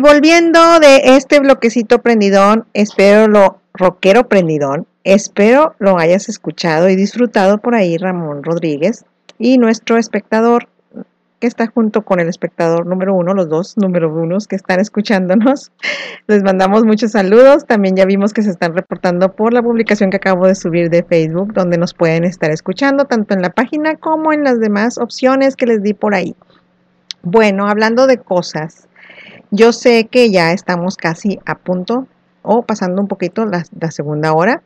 Y volviendo de este bloquecito prendidón, espero lo rockero prendidón, espero lo hayas escuchado y disfrutado por ahí Ramón Rodríguez y nuestro espectador que está junto con el espectador número uno, los dos número unos que están escuchándonos. Les mandamos muchos saludos. También ya vimos que se están reportando por la publicación que acabo de subir de Facebook, donde nos pueden estar escuchando, tanto en la página como en las demás opciones que les di por ahí. Bueno, hablando de cosas, yo sé que ya estamos casi a punto o pasando un poquito la, segunda hora,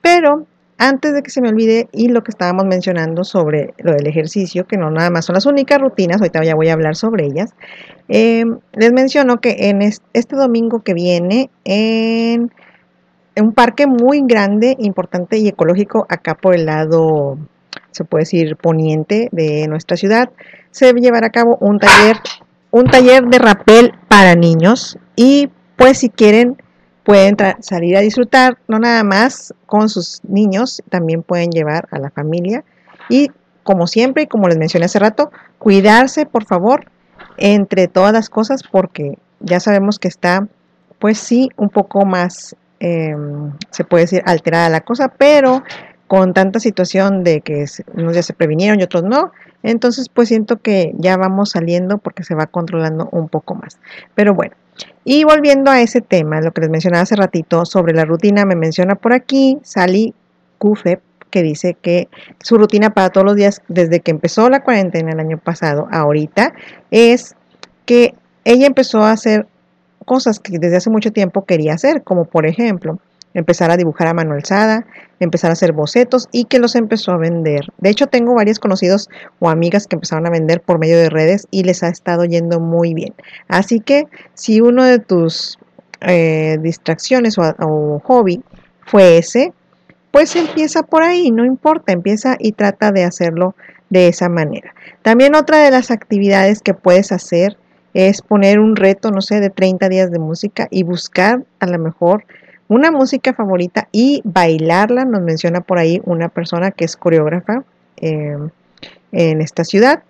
pero antes de que se me olvide y lo que estábamos mencionando sobre lo del ejercicio, que no nada más son las únicas rutinas, ahorita ya voy a hablar sobre ellas, eh, les menciono que en es- este domingo que viene en, en un parque muy grande, importante y ecológico acá por el lado, se puede decir, poniente de nuestra ciudad, se llevará a cabo un taller, un taller de rapel para niños y pues si quieren pueden salir a disfrutar, no nada más con sus niños, también pueden llevar a la familia y como siempre y como les mencioné hace rato, cuidarse por favor entre todas las cosas porque ya sabemos que está pues sí un poco más eh, se puede decir alterada la cosa, pero con tanta situación de que unos ya se previnieron y otros no, entonces pues siento que ya vamos saliendo porque se va controlando un poco más. Pero bueno, y volviendo a ese tema, lo que les mencionaba hace ratito sobre la rutina, me menciona por aquí Sally Kufep, que dice que su rutina para todos los días, desde que empezó la cuarentena el año pasado, ahorita, es que ella empezó a hacer cosas que desde hace mucho tiempo quería hacer, como por ejemplo, empezar a dibujar a mano alzada, empezar a hacer bocetos y que los empezó a vender. De hecho, tengo varios conocidos o amigas que empezaron a vender por medio de redes y les ha estado yendo muy bien. Así que si uno de tus eh, distracciones o, o hobby fue ese, pues empieza por ahí, no importa, empieza y trata de hacerlo de esa manera. También otra de las actividades que puedes hacer es poner un reto, no sé, de 30 días de música y buscar a lo mejor una música favorita y bailarla. Nos menciona por ahí una persona que es coreógrafa eh, en esta ciudad.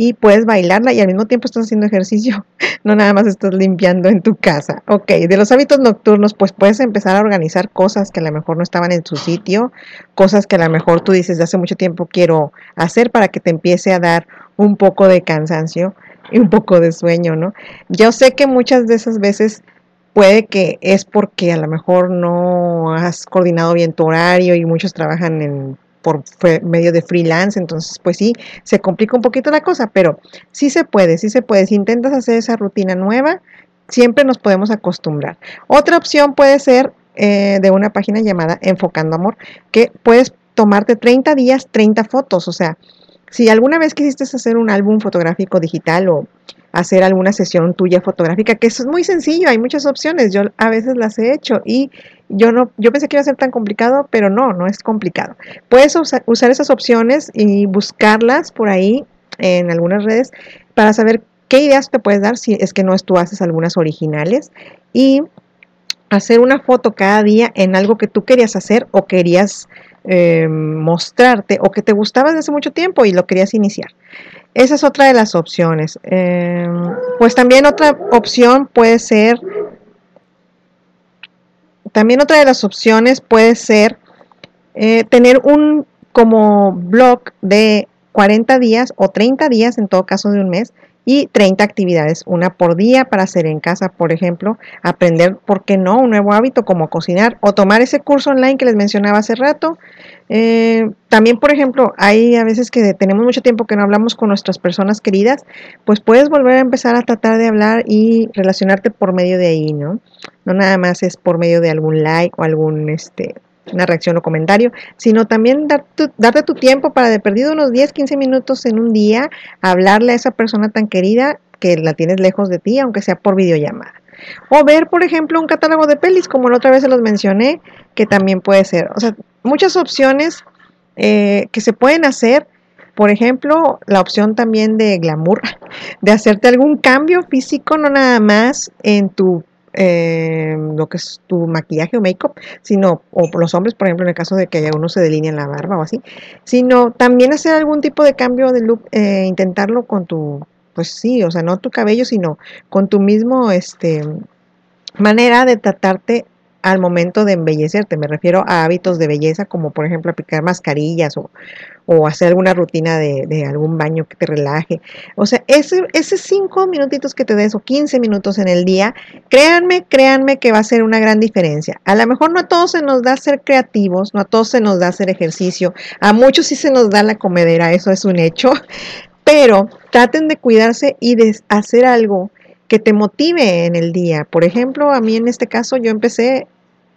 y puedes bailarla y al mismo tiempo estás haciendo ejercicio, no nada más estás limpiando en tu casa. Ok, de los hábitos nocturnos, pues puedes empezar a organizar cosas que a lo mejor no estaban en su sitio, cosas que a lo mejor tú dices de hace mucho tiempo quiero hacer para que te empiece a dar un poco de cansancio y un poco de sueño, ¿no? Yo sé que muchas de esas veces puede que es porque a lo mejor no has coordinado bien tu horario y muchos trabajan en por medio de freelance, entonces pues sí, se complica un poquito la cosa, pero sí se puede, sí se puede. Si intentas hacer esa rutina nueva, siempre nos podemos acostumbrar. Otra opción puede ser eh, de una página llamada Enfocando Amor, que puedes tomarte 30 días, 30 fotos, o sea, si alguna vez quisiste hacer un álbum fotográfico digital o hacer alguna sesión tuya fotográfica, que es muy sencillo, hay muchas opciones, yo a veces las he hecho y yo no, yo pensé que iba a ser tan complicado, pero no, no es complicado. Puedes usa- usar esas opciones y buscarlas por ahí en algunas redes para saber qué ideas te puedes dar si es que no es tú haces algunas originales y hacer una foto cada día en algo que tú querías hacer o querías eh, mostrarte o que te gustaba desde hace mucho tiempo y lo querías iniciar. Esa es otra de las opciones. Eh, pues también otra opción puede ser, también otra de las opciones puede ser eh, tener un como blog de 40 días o 30 días, en todo caso de un mes, y 30 actividades, una por día para hacer en casa, por ejemplo, aprender, ¿por qué no?, un nuevo hábito como cocinar o tomar ese curso online que les mencionaba hace rato. Eh, también, por ejemplo, hay a veces que tenemos mucho tiempo que no hablamos con nuestras personas queridas, pues puedes volver a empezar a tratar de hablar y relacionarte por medio de ahí, ¿no? No nada más es por medio de algún like o algún, este, una reacción o comentario, sino también dar tu- darte tu tiempo para de perdido unos 10, 15 minutos en un día, hablarle a esa persona tan querida que la tienes lejos de ti, aunque sea por videollamada. O ver, por ejemplo, un catálogo de pelis, como la otra vez se los mencioné, que también puede ser. O sea, muchas opciones eh, que se pueden hacer. Por ejemplo, la opción también de glamour, de hacerte algún cambio físico, no nada más en tu eh, lo que es tu maquillaje o make-up, sino, o los hombres, por ejemplo, en el caso de que uno se delinee en la barba o así, sino también hacer algún tipo de cambio de look, eh, intentarlo con tu, pues sí, o sea, no tu cabello, sino con tu mismo, este, manera de tratarte al momento de embellecerte. Me refiero a hábitos de belleza como por ejemplo aplicar mascarillas o, o hacer alguna rutina de, de algún baño que te relaje. O sea, ese, esos cinco minutitos que te des o 15 minutos en el día, créanme, créanme que va a ser una gran diferencia. A lo mejor no a todos se nos da ser creativos, no a todos se nos da hacer ejercicio, a muchos sí se nos da la comedera, eso es un hecho, pero traten de cuidarse y de hacer algo que te motive en el día. Por ejemplo, a mí en este caso yo empecé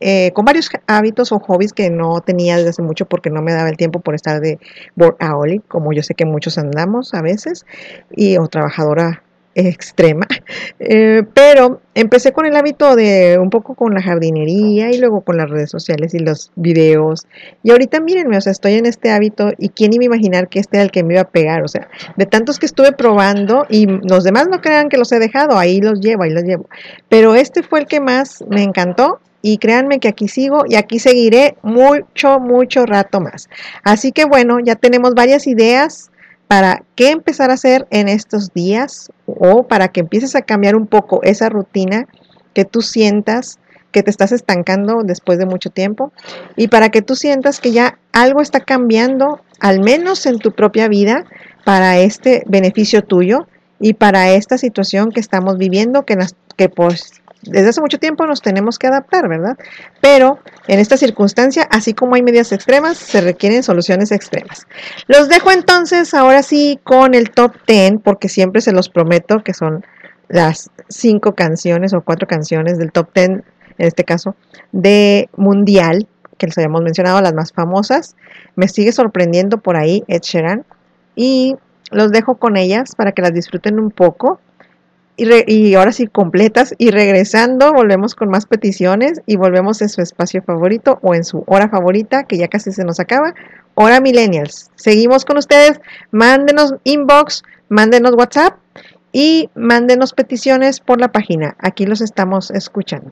eh, con varios hábitos o hobbies que no tenía desde hace mucho porque no me daba el tiempo por estar de workaholic, como yo sé que muchos andamos a veces, y o trabajadora extrema. Eh, pero empecé con el hábito de un poco con la jardinería y luego con las redes sociales y los videos. Y ahorita mírenme, o sea, estoy en este hábito y quién iba a imaginar que este era el que me iba a pegar, o sea, de tantos que estuve probando y los demás no crean que los he dejado, ahí los llevo, ahí los llevo. Pero este fue el que más me encantó y créanme que aquí sigo y aquí seguiré mucho, mucho rato más. Así que bueno, ya tenemos varias ideas para qué empezar a hacer en estos días o para que empieces a cambiar un poco esa rutina que tú sientas que te estás estancando después de mucho tiempo y para que tú sientas que ya algo está cambiando, al menos en tu propia vida, para este beneficio tuyo y para esta situación que estamos viviendo, que, nas- que pues desde hace mucho tiempo nos tenemos que adaptar, ¿verdad? Pero en esta circunstancia, así como hay medidas extremas, se requieren soluciones extremas. Los dejo entonces ahora sí con el top 10, porque siempre se los prometo que son las cinco canciones o cuatro canciones del top 10, en este caso, de Mundial, que les habíamos mencionado, las más famosas. Me sigue sorprendiendo por ahí Ed Sheeran. Y los dejo con ellas para que las disfruten un poco y, ahora sí completas y regresando volvemos con más peticiones y volvemos en su espacio favorito o en su hora favorita que ya casi se nos acaba, hora millennials. Seguimos con ustedes, mándenos inbox, mándenos WhatsApp y mándenos peticiones por la página. Aquí los estamos escuchando.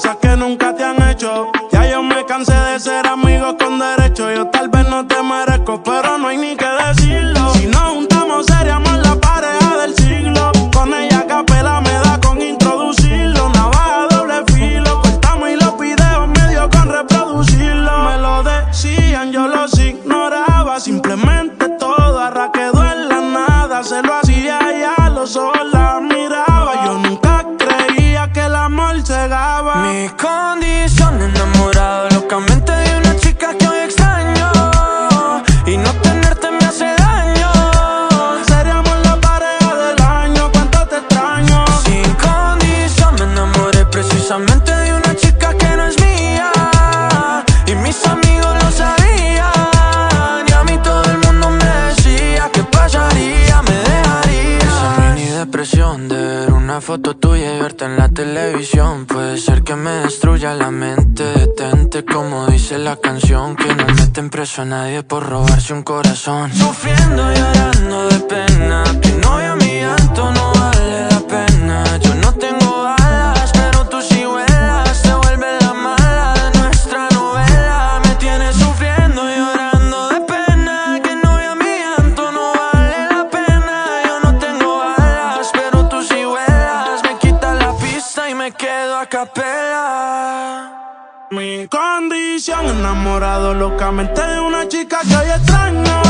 cosas que nunca te han hecho. Ya yo me cansé de ser amigos con derecho. Yo tal vez no te merezco, pero no hay ni me destruya la mente. Detente como dice la canción Que no meten preso a nadie por robarse un corazón. Sufriendo y llorando de pena Tu novia mi llanto no enamorado locamente de una chica que hoy extraño.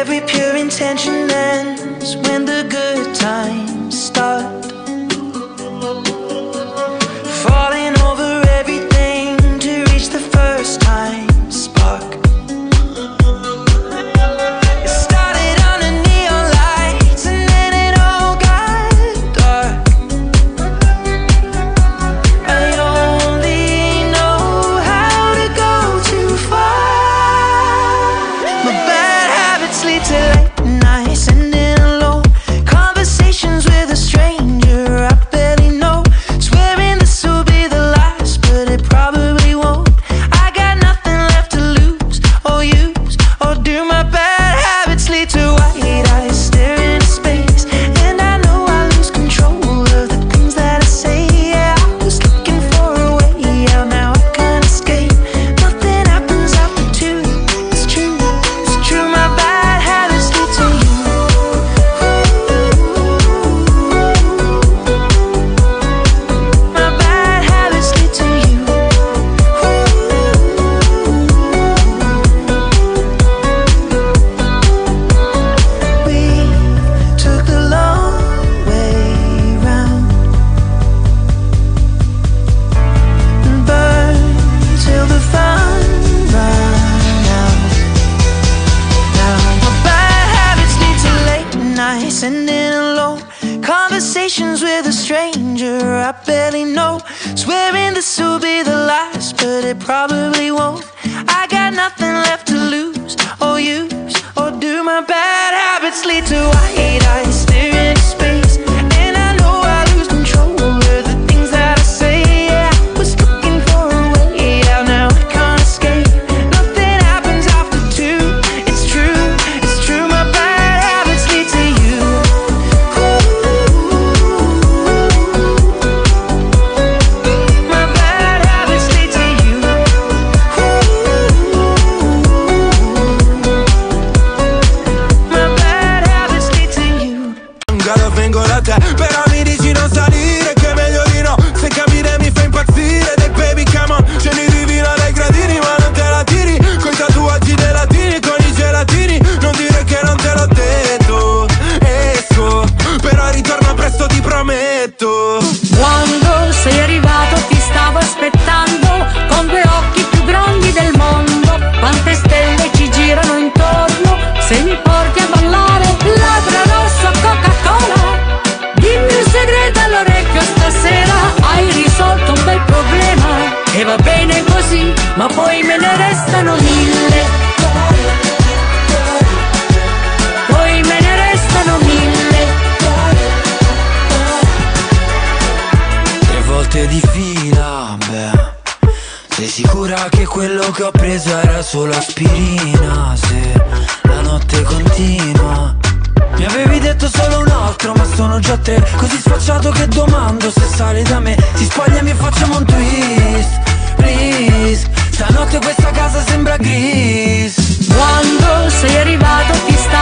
every